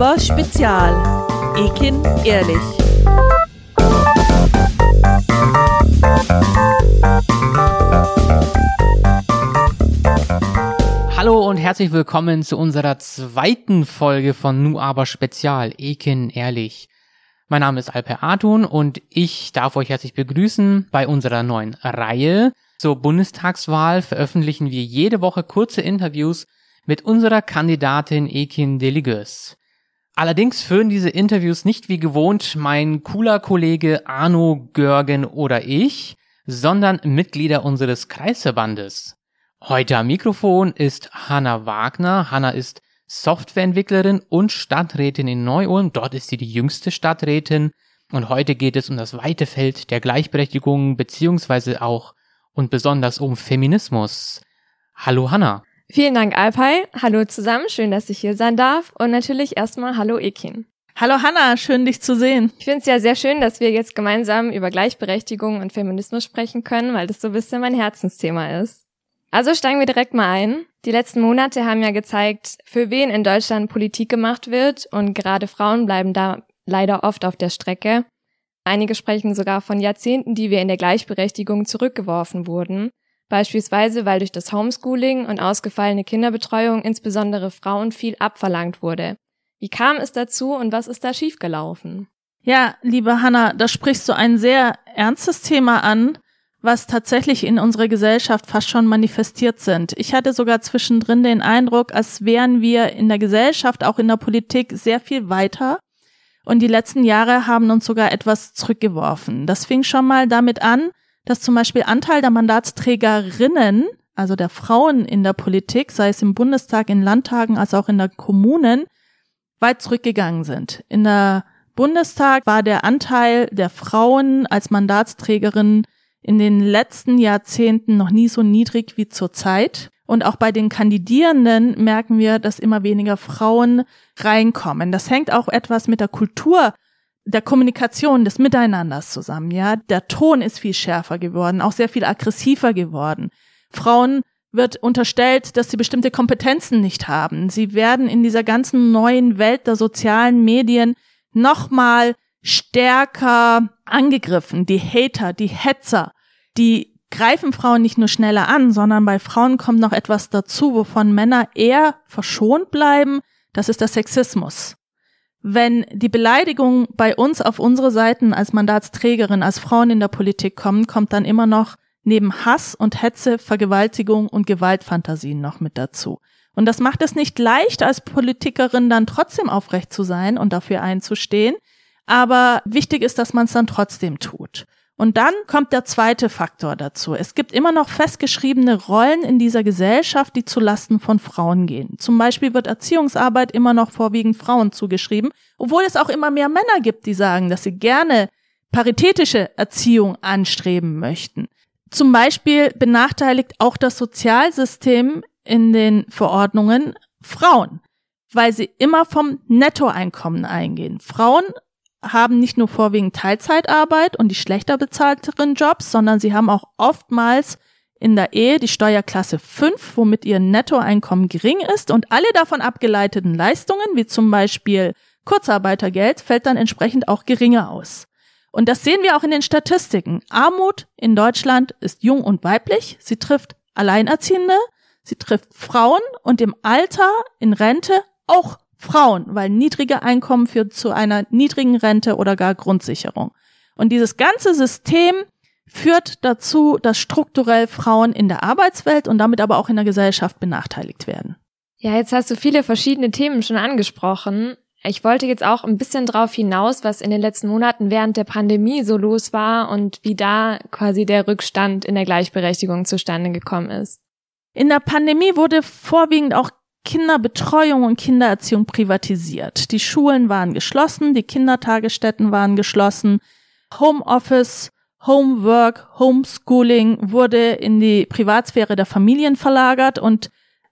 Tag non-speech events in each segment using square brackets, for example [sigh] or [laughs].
aber Spezial. Ekin ehrlich. Hallo und herzlich willkommen zu unserer zweiten Folge von Nu aber Spezial, Ekin ehrlich. Mein Name ist Alper Artun und ich darf euch herzlich begrüßen bei unserer neuen Reihe. Zur Bundestagswahl veröffentlichen wir jede Woche kurze Interviews mit unserer Kandidatin Ekin Deligös. Allerdings führen diese Interviews nicht wie gewohnt mein cooler Kollege Arno Görgen oder ich, sondern Mitglieder unseres Kreisverbandes. Heute am Mikrofon ist Hanna Wagner. Hanna ist Softwareentwicklerin und Stadträtin in Neu-Ulm. Dort ist sie die jüngste Stadträtin. Und heute geht es um das weite Feld der Gleichberechtigung beziehungsweise auch und besonders um Feminismus. Hallo Hanna. Vielen Dank Alpay. Hallo zusammen. Schön, dass ich hier sein darf. Und natürlich erstmal Hallo Ekin. Hallo Hanna, schön dich zu sehen. Ich finde es ja sehr schön, dass wir jetzt gemeinsam über Gleichberechtigung und Feminismus sprechen können, weil das so ein bisschen mein Herzensthema ist. Also steigen wir direkt mal ein. Die letzten Monate haben ja gezeigt, für wen in Deutschland Politik gemacht wird und gerade Frauen bleiben da leider oft auf der Strecke. Einige sprechen sogar von Jahrzehnten, die wir in der Gleichberechtigung zurückgeworfen wurden, beispielsweise weil durch das Homeschooling und ausgefallene Kinderbetreuung insbesondere Frauen viel abverlangt wurde. Wie kam es dazu und was ist da schiefgelaufen? Ja, liebe Hanna, da sprichst du ein sehr ernstes Thema an, was tatsächlich in unserer Gesellschaft fast schon manifestiert sind. Ich hatte sogar zwischendrin den Eindruck, als wären wir in der Gesellschaft, auch in der Politik, sehr viel weiter. Und die letzten Jahre haben uns sogar etwas zurückgeworfen. Das fing schon mal damit an, dass zum Beispiel Anteil der Mandatsträgerinnen, also der Frauen in der Politik, sei es im Bundestag, in Landtagen, als auch in der Kommunen, weit zurückgegangen sind. In der Bundestag war der Anteil der Frauen als Mandatsträgerin in den letzten Jahrzehnten noch nie so niedrig wie zurzeit. Und auch bei den Kandidierenden merken wir, dass immer weniger Frauen reinkommen. Das hängt auch etwas mit der Kultur der Kommunikation, des Miteinanders zusammen, ja. Der Ton ist viel schärfer geworden, auch sehr viel aggressiver geworden. Frauen wird unterstellt, dass sie bestimmte Kompetenzen nicht haben. Sie werden in dieser ganzen neuen Welt der sozialen Medien nochmal stärker angegriffen. Die Hater, die Hetzer, die greifen Frauen nicht nur schneller an, sondern bei Frauen kommt noch etwas dazu, wovon Männer eher verschont bleiben. Das ist der Sexismus. Wenn die Beleidigungen bei uns auf unsere Seiten als Mandatsträgerin, als Frauen in der Politik kommen, kommt dann immer noch neben Hass und Hetze, Vergewaltigung und Gewaltfantasien noch mit dazu. Und das macht es nicht leicht, als Politikerin dann trotzdem aufrecht zu sein und dafür einzustehen, aber wichtig ist, dass man es dann trotzdem tut. Und dann kommt der zweite Faktor dazu. Es gibt immer noch festgeschriebene Rollen in dieser Gesellschaft, die zu Lasten von Frauen gehen. Zum Beispiel wird Erziehungsarbeit immer noch vorwiegend Frauen zugeschrieben, obwohl es auch immer mehr Männer gibt, die sagen, dass sie gerne paritätische Erziehung anstreben möchten. Zum Beispiel benachteiligt auch das Sozialsystem in den Verordnungen Frauen, weil sie immer vom Nettoeinkommen eingehen. Frauen haben nicht nur vorwiegend Teilzeitarbeit und die schlechter bezahlteren Jobs, sondern sie haben auch oftmals in der Ehe die Steuerklasse 5, womit ihr Nettoeinkommen gering ist und alle davon abgeleiteten Leistungen, wie zum Beispiel Kurzarbeitergeld, fällt dann entsprechend auch geringer aus. Und das sehen wir auch in den Statistiken. Armut in Deutschland ist jung und weiblich. Sie trifft Alleinerziehende, sie trifft Frauen und im Alter, in Rente auch Frauen, weil niedrige Einkommen führt zu einer niedrigen Rente oder gar Grundsicherung. Und dieses ganze System führt dazu, dass strukturell Frauen in der Arbeitswelt und damit aber auch in der Gesellschaft benachteiligt werden. Ja, jetzt hast du viele verschiedene Themen schon angesprochen. Ich wollte jetzt auch ein bisschen drauf hinaus, was in den letzten Monaten während der Pandemie so los war und wie da quasi der Rückstand in der Gleichberechtigung zustande gekommen ist. In der Pandemie wurde vorwiegend auch Kinderbetreuung und Kindererziehung privatisiert. Die Schulen waren geschlossen, die Kindertagesstätten waren geschlossen, Homeoffice, Homework, Homeschooling wurde in die Privatsphäre der Familien verlagert und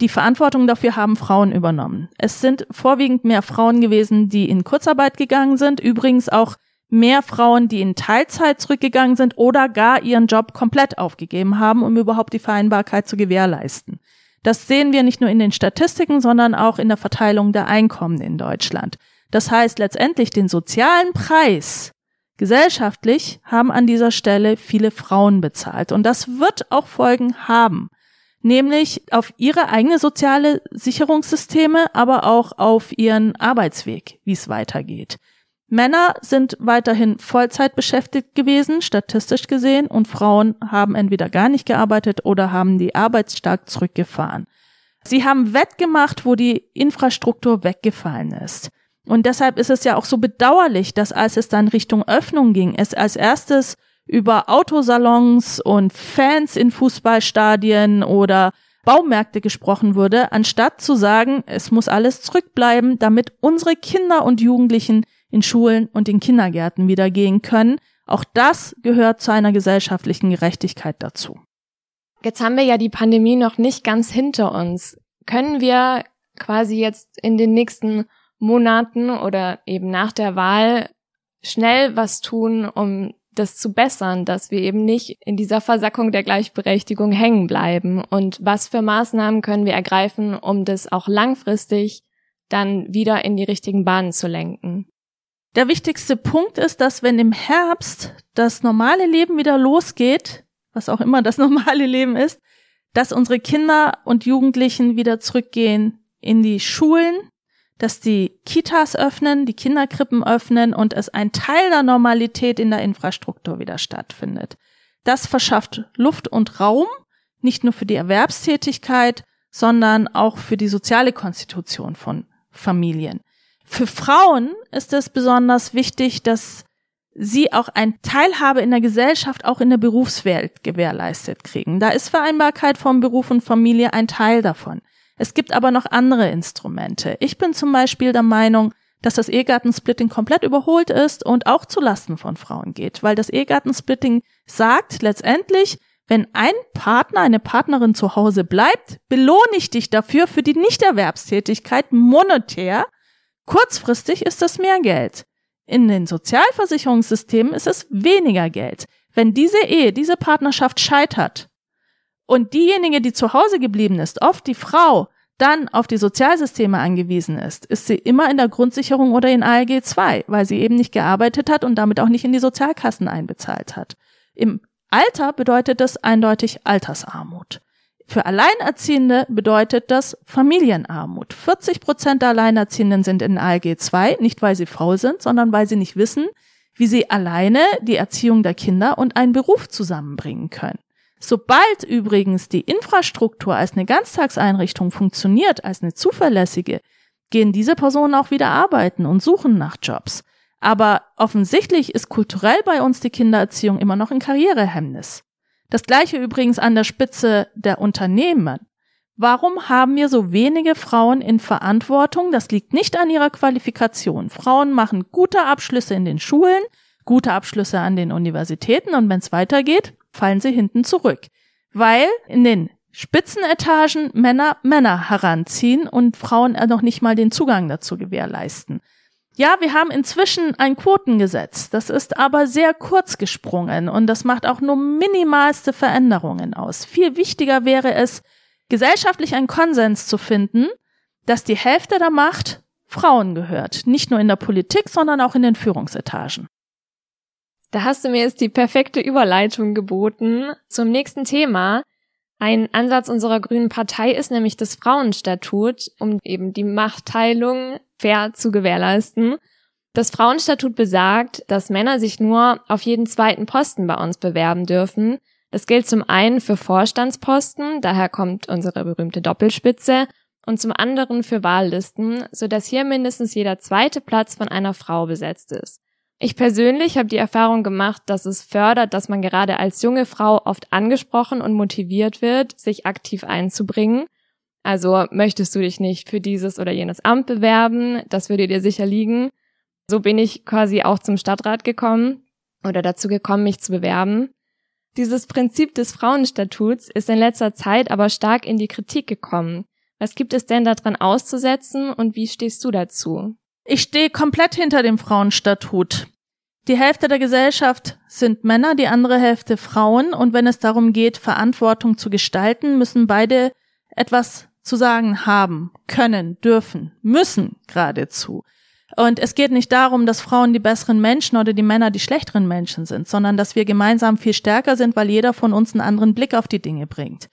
die Verantwortung dafür haben Frauen übernommen. Es sind vorwiegend mehr Frauen gewesen, die in Kurzarbeit gegangen sind, übrigens auch mehr Frauen, die in Teilzeit zurückgegangen sind oder gar ihren Job komplett aufgegeben haben, um überhaupt die Vereinbarkeit zu gewährleisten. Das sehen wir nicht nur in den Statistiken, sondern auch in der Verteilung der Einkommen in Deutschland. Das heißt letztendlich den sozialen Preis gesellschaftlich haben an dieser Stelle viele Frauen bezahlt. Und das wird auch Folgen haben. Nämlich auf ihre eigene soziale Sicherungssysteme, aber auch auf ihren Arbeitsweg, wie es weitergeht. Männer sind weiterhin Vollzeit beschäftigt gewesen, statistisch gesehen, und Frauen haben entweder gar nicht gearbeitet oder haben die Arbeit stark zurückgefahren. Sie haben wettgemacht, wo die Infrastruktur weggefallen ist. Und deshalb ist es ja auch so bedauerlich, dass als es dann Richtung Öffnung ging, es als erstes über Autosalons und Fans in Fußballstadien oder Baumärkte gesprochen wurde, anstatt zu sagen, es muss alles zurückbleiben, damit unsere Kinder und Jugendlichen in Schulen und in Kindergärten wieder gehen können. Auch das gehört zu einer gesellschaftlichen Gerechtigkeit dazu. Jetzt haben wir ja die Pandemie noch nicht ganz hinter uns. Können wir quasi jetzt in den nächsten Monaten oder eben nach der Wahl schnell was tun, um das zu bessern, dass wir eben nicht in dieser Versackung der Gleichberechtigung hängen bleiben und was für Maßnahmen können wir ergreifen, um das auch langfristig dann wieder in die richtigen Bahnen zu lenken. Der wichtigste Punkt ist, dass wenn im Herbst das normale Leben wieder losgeht, was auch immer das [laughs] normale Leben ist, dass unsere Kinder und Jugendlichen wieder zurückgehen in die Schulen, dass die Kitas öffnen, die Kinderkrippen öffnen und es ein Teil der Normalität in der Infrastruktur wieder stattfindet. Das verschafft Luft und Raum, nicht nur für die Erwerbstätigkeit, sondern auch für die soziale Konstitution von Familien. Für Frauen ist es besonders wichtig, dass sie auch ein Teilhabe in der Gesellschaft, auch in der Berufswelt gewährleistet kriegen. Da ist Vereinbarkeit von Beruf und Familie ein Teil davon. Es gibt aber noch andere Instrumente. Ich bin zum Beispiel der Meinung, dass das Ehegattensplitting komplett überholt ist und auch zu Lasten von Frauen geht, weil das Ehegattensplitting sagt letztendlich, wenn ein Partner, eine Partnerin zu Hause bleibt, belohne ich dich dafür für die Nichterwerbstätigkeit monetär Kurzfristig ist das mehr Geld. In den Sozialversicherungssystemen ist es weniger Geld. Wenn diese Ehe, diese Partnerschaft scheitert und diejenige, die zu Hause geblieben ist, oft die Frau, dann auf die Sozialsysteme angewiesen ist, ist sie immer in der Grundsicherung oder in ALG 2, weil sie eben nicht gearbeitet hat und damit auch nicht in die Sozialkassen einbezahlt hat. Im Alter bedeutet das eindeutig Altersarmut. Für Alleinerziehende bedeutet das Familienarmut. 40 Prozent der Alleinerziehenden sind in ALG 2, nicht weil sie faul sind, sondern weil sie nicht wissen, wie sie alleine die Erziehung der Kinder und einen Beruf zusammenbringen können. Sobald übrigens die Infrastruktur als eine Ganztagseinrichtung funktioniert, als eine zuverlässige, gehen diese Personen auch wieder arbeiten und suchen nach Jobs. Aber offensichtlich ist kulturell bei uns die Kindererziehung immer noch ein Karrierehemmnis. Das gleiche übrigens an der Spitze der Unternehmen. Warum haben wir so wenige Frauen in Verantwortung? Das liegt nicht an ihrer Qualifikation. Frauen machen gute Abschlüsse in den Schulen, gute Abschlüsse an den Universitäten und wenn es weitergeht, fallen sie hinten zurück. Weil in den Spitzenetagen Männer Männer heranziehen und Frauen noch nicht mal den Zugang dazu gewährleisten. Ja, wir haben inzwischen ein Quotengesetz. Das ist aber sehr kurz gesprungen und das macht auch nur minimalste Veränderungen aus. Viel wichtiger wäre es, gesellschaftlich einen Konsens zu finden, dass die Hälfte der Macht Frauen gehört. Nicht nur in der Politik, sondern auch in den Führungsetagen. Da hast du mir jetzt die perfekte Überleitung geboten zum nächsten Thema. Ein Ansatz unserer Grünen Partei ist nämlich das Frauenstatut, um eben die Machtteilung fair zu gewährleisten. Das Frauenstatut besagt, dass Männer sich nur auf jeden zweiten Posten bei uns bewerben dürfen. Das gilt zum einen für Vorstandsposten, daher kommt unsere berühmte Doppelspitze, und zum anderen für Wahllisten, so dass hier mindestens jeder zweite Platz von einer Frau besetzt ist. Ich persönlich habe die Erfahrung gemacht, dass es fördert, dass man gerade als junge Frau oft angesprochen und motiviert wird, sich aktiv einzubringen also möchtest du dich nicht für dieses oder jenes Amt bewerben? Das würde dir sicher liegen. So bin ich quasi auch zum Stadtrat gekommen oder dazu gekommen, mich zu bewerben. Dieses Prinzip des Frauenstatuts ist in letzter Zeit aber stark in die Kritik gekommen. Was gibt es denn daran auszusetzen und wie stehst du dazu? Ich stehe komplett hinter dem Frauenstatut. Die Hälfte der Gesellschaft sind Männer, die andere Hälfte Frauen, und wenn es darum geht, Verantwortung zu gestalten, müssen beide etwas zu sagen haben, können, dürfen, müssen geradezu. Und es geht nicht darum, dass Frauen die besseren Menschen oder die Männer die schlechteren Menschen sind, sondern dass wir gemeinsam viel stärker sind, weil jeder von uns einen anderen Blick auf die Dinge bringt.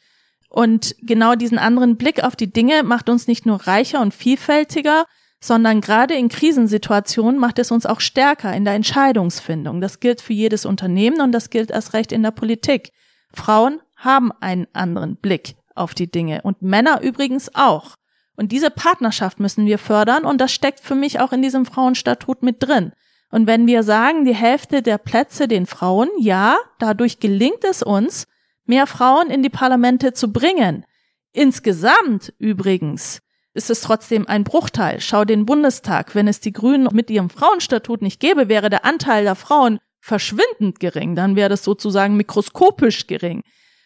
Und genau diesen anderen Blick auf die Dinge macht uns nicht nur reicher und vielfältiger, sondern gerade in Krisensituationen macht es uns auch stärker in der Entscheidungsfindung. Das gilt für jedes Unternehmen und das gilt erst recht in der Politik. Frauen haben einen anderen Blick auf die Dinge und Männer übrigens auch. Und diese Partnerschaft müssen wir fördern und das steckt für mich auch in diesem Frauenstatut mit drin. Und wenn wir sagen, die Hälfte der Plätze den Frauen, ja, dadurch gelingt es uns, mehr Frauen in die Parlamente zu bringen. Insgesamt übrigens ist es trotzdem ein Bruchteil. Schau den Bundestag. Wenn es die Grünen mit ihrem Frauenstatut nicht gäbe, wäre der Anteil der Frauen verschwindend gering. Dann wäre das sozusagen mikroskopisch gering.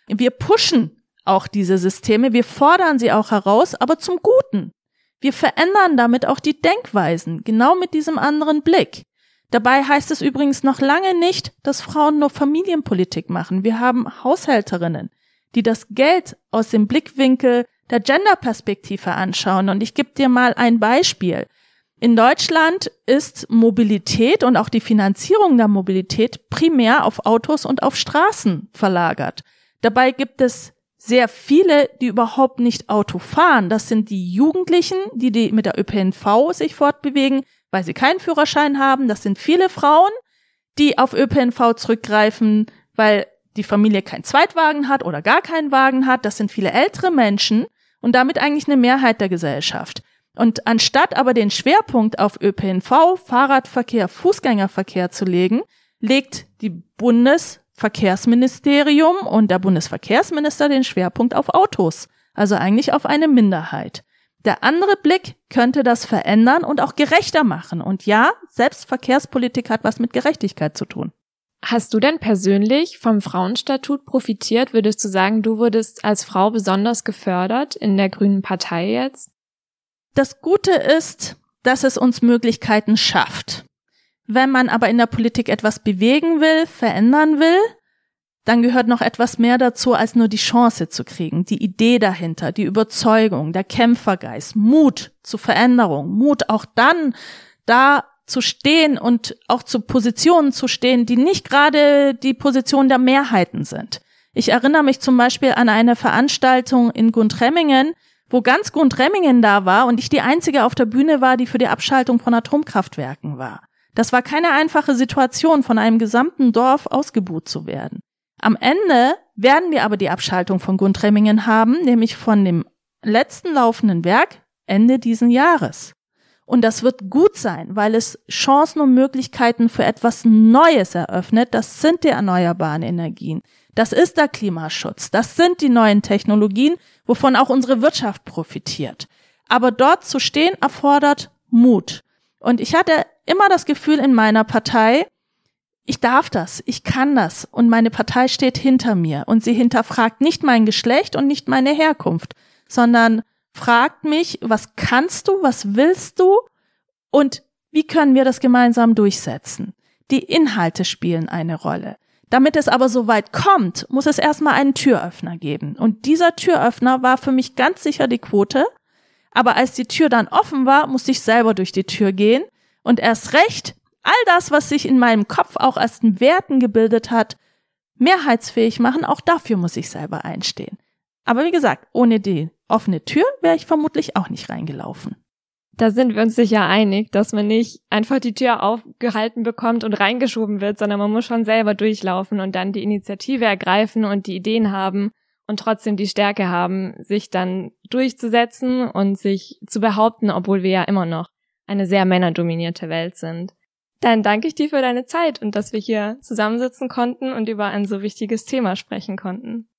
Wir pushen auch diese Systeme. Wir fordern sie auch heraus, aber zum Guten. Wir verändern damit auch die Denkweisen, genau mit diesem anderen Blick. Dabei heißt es übrigens noch lange nicht, dass Frauen nur Familienpolitik machen. Wir haben Haushälterinnen, die das Geld aus dem Blickwinkel der Genderperspektive anschauen. Und ich gebe dir mal ein Beispiel. In Deutschland ist Mobilität und auch die Finanzierung der Mobilität primär auf Autos und auf Straßen verlagert. Dabei gibt es sehr viele, die überhaupt nicht Auto fahren. Das sind die Jugendlichen, die, die mit der ÖPNV sich fortbewegen, weil sie keinen Führerschein haben. Das sind viele Frauen, die auf ÖPNV zurückgreifen, weil die Familie keinen Zweitwagen hat oder gar keinen Wagen hat. Das sind viele ältere Menschen und damit eigentlich eine Mehrheit der Gesellschaft. Und anstatt aber den Schwerpunkt auf ÖPNV, Fahrradverkehr, Fußgängerverkehr zu legen, legt die Bundesverkehrsministerium und der Bundesverkehrsminister den Schwerpunkt auf Autos, also eigentlich auf eine Minderheit. Der andere Blick könnte das verändern und auch gerechter machen. Und ja, selbst Verkehrspolitik hat was mit Gerechtigkeit zu tun. Hast du denn persönlich vom Frauenstatut profitiert? Würdest du sagen, du wurdest als Frau besonders gefördert in der Grünen Partei jetzt? Das Gute ist, dass es uns Möglichkeiten schafft. Wenn man aber in der Politik etwas bewegen will, verändern will, dann gehört noch etwas mehr dazu, als nur die Chance zu kriegen, die Idee dahinter, die Überzeugung, der Kämpfergeist, Mut zu Veränderung, Mut auch dann da zu stehen und auch zu Positionen zu stehen, die nicht gerade die Position der Mehrheiten sind. Ich erinnere mich zum Beispiel an eine Veranstaltung in Gundremmingen, wo ganz Gundremmingen da war und ich die einzige auf der Bühne war, die für die Abschaltung von Atomkraftwerken war. Das war keine einfache Situation, von einem gesamten Dorf ausgebuht zu werden. Am Ende werden wir aber die Abschaltung von Gundremmingen haben, nämlich von dem letzten laufenden Werk Ende diesen Jahres. Und das wird gut sein, weil es Chancen und Möglichkeiten für etwas Neues eröffnet. Das sind die erneuerbaren Energien. Das ist der Klimaschutz. Das sind die neuen Technologien, wovon auch unsere Wirtschaft profitiert. Aber dort zu stehen erfordert Mut. Und ich hatte immer das Gefühl in meiner Partei, ich darf das, ich kann das und meine Partei steht hinter mir und sie hinterfragt nicht mein Geschlecht und nicht meine Herkunft, sondern fragt mich, was kannst du, was willst du und wie können wir das gemeinsam durchsetzen? Die Inhalte spielen eine Rolle. Damit es aber so weit kommt, muss es erstmal einen Türöffner geben. Und dieser Türöffner war für mich ganz sicher die Quote. Aber als die Tür dann offen war, musste ich selber durch die Tür gehen und erst recht all das, was sich in meinem Kopf auch als Werten gebildet hat, mehrheitsfähig machen. Auch dafür muss ich selber einstehen. Aber wie gesagt, ohne die offene Tür wäre ich vermutlich auch nicht reingelaufen. Da sind wir uns sicher einig, dass man nicht einfach die Tür aufgehalten bekommt und reingeschoben wird, sondern man muss schon selber durchlaufen und dann die Initiative ergreifen und die Ideen haben und trotzdem die Stärke haben, sich dann durchzusetzen und sich zu behaupten, obwohl wir ja immer noch eine sehr männerdominierte Welt sind. Dann danke ich dir für deine Zeit und dass wir hier zusammensitzen konnten und über ein so wichtiges Thema sprechen konnten.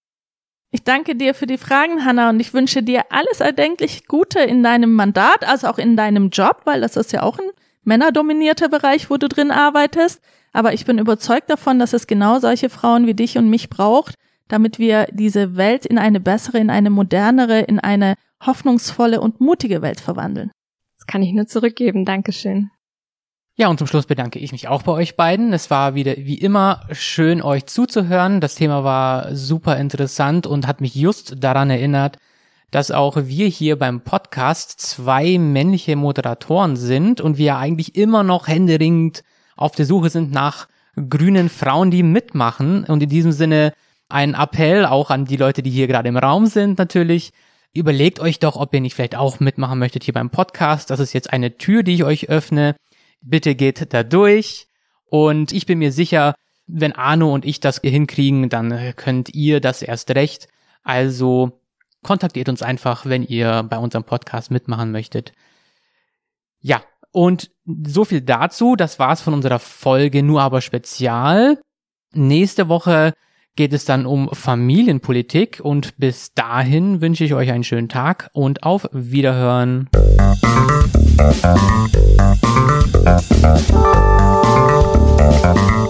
Ich danke dir für die Fragen, Hanna, und ich wünsche dir alles erdenklich Gute in deinem Mandat, also auch in deinem Job, weil das ist ja auch ein männerdominierter Bereich, wo du drin arbeitest. Aber ich bin überzeugt davon, dass es genau solche Frauen wie dich und mich braucht, damit wir diese Welt in eine bessere, in eine modernere, in eine hoffnungsvolle und mutige Welt verwandeln. Das kann ich nur zurückgeben. Dankeschön. Ja, und zum Schluss bedanke ich mich auch bei euch beiden. Es war wieder wie immer schön, euch zuzuhören. Das Thema war super interessant und hat mich just daran erinnert, dass auch wir hier beim Podcast zwei männliche Moderatoren sind und wir eigentlich immer noch händeringend auf der Suche sind nach grünen Frauen, die mitmachen. Und in diesem Sinne ein Appell auch an die Leute, die hier gerade im Raum sind natürlich. Überlegt euch doch, ob ihr nicht vielleicht auch mitmachen möchtet hier beim Podcast. Das ist jetzt eine Tür, die ich euch öffne. Bitte geht da durch. Und ich bin mir sicher, wenn Arno und ich das hinkriegen, dann könnt ihr das erst recht. Also kontaktiert uns einfach, wenn ihr bei unserem Podcast mitmachen möchtet. Ja, und so viel dazu. Das war's von unserer Folge nur aber spezial. Nächste Woche geht es dann um Familienpolitik und bis dahin wünsche ich euch einen schönen Tag und auf Wiederhören. Thank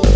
you.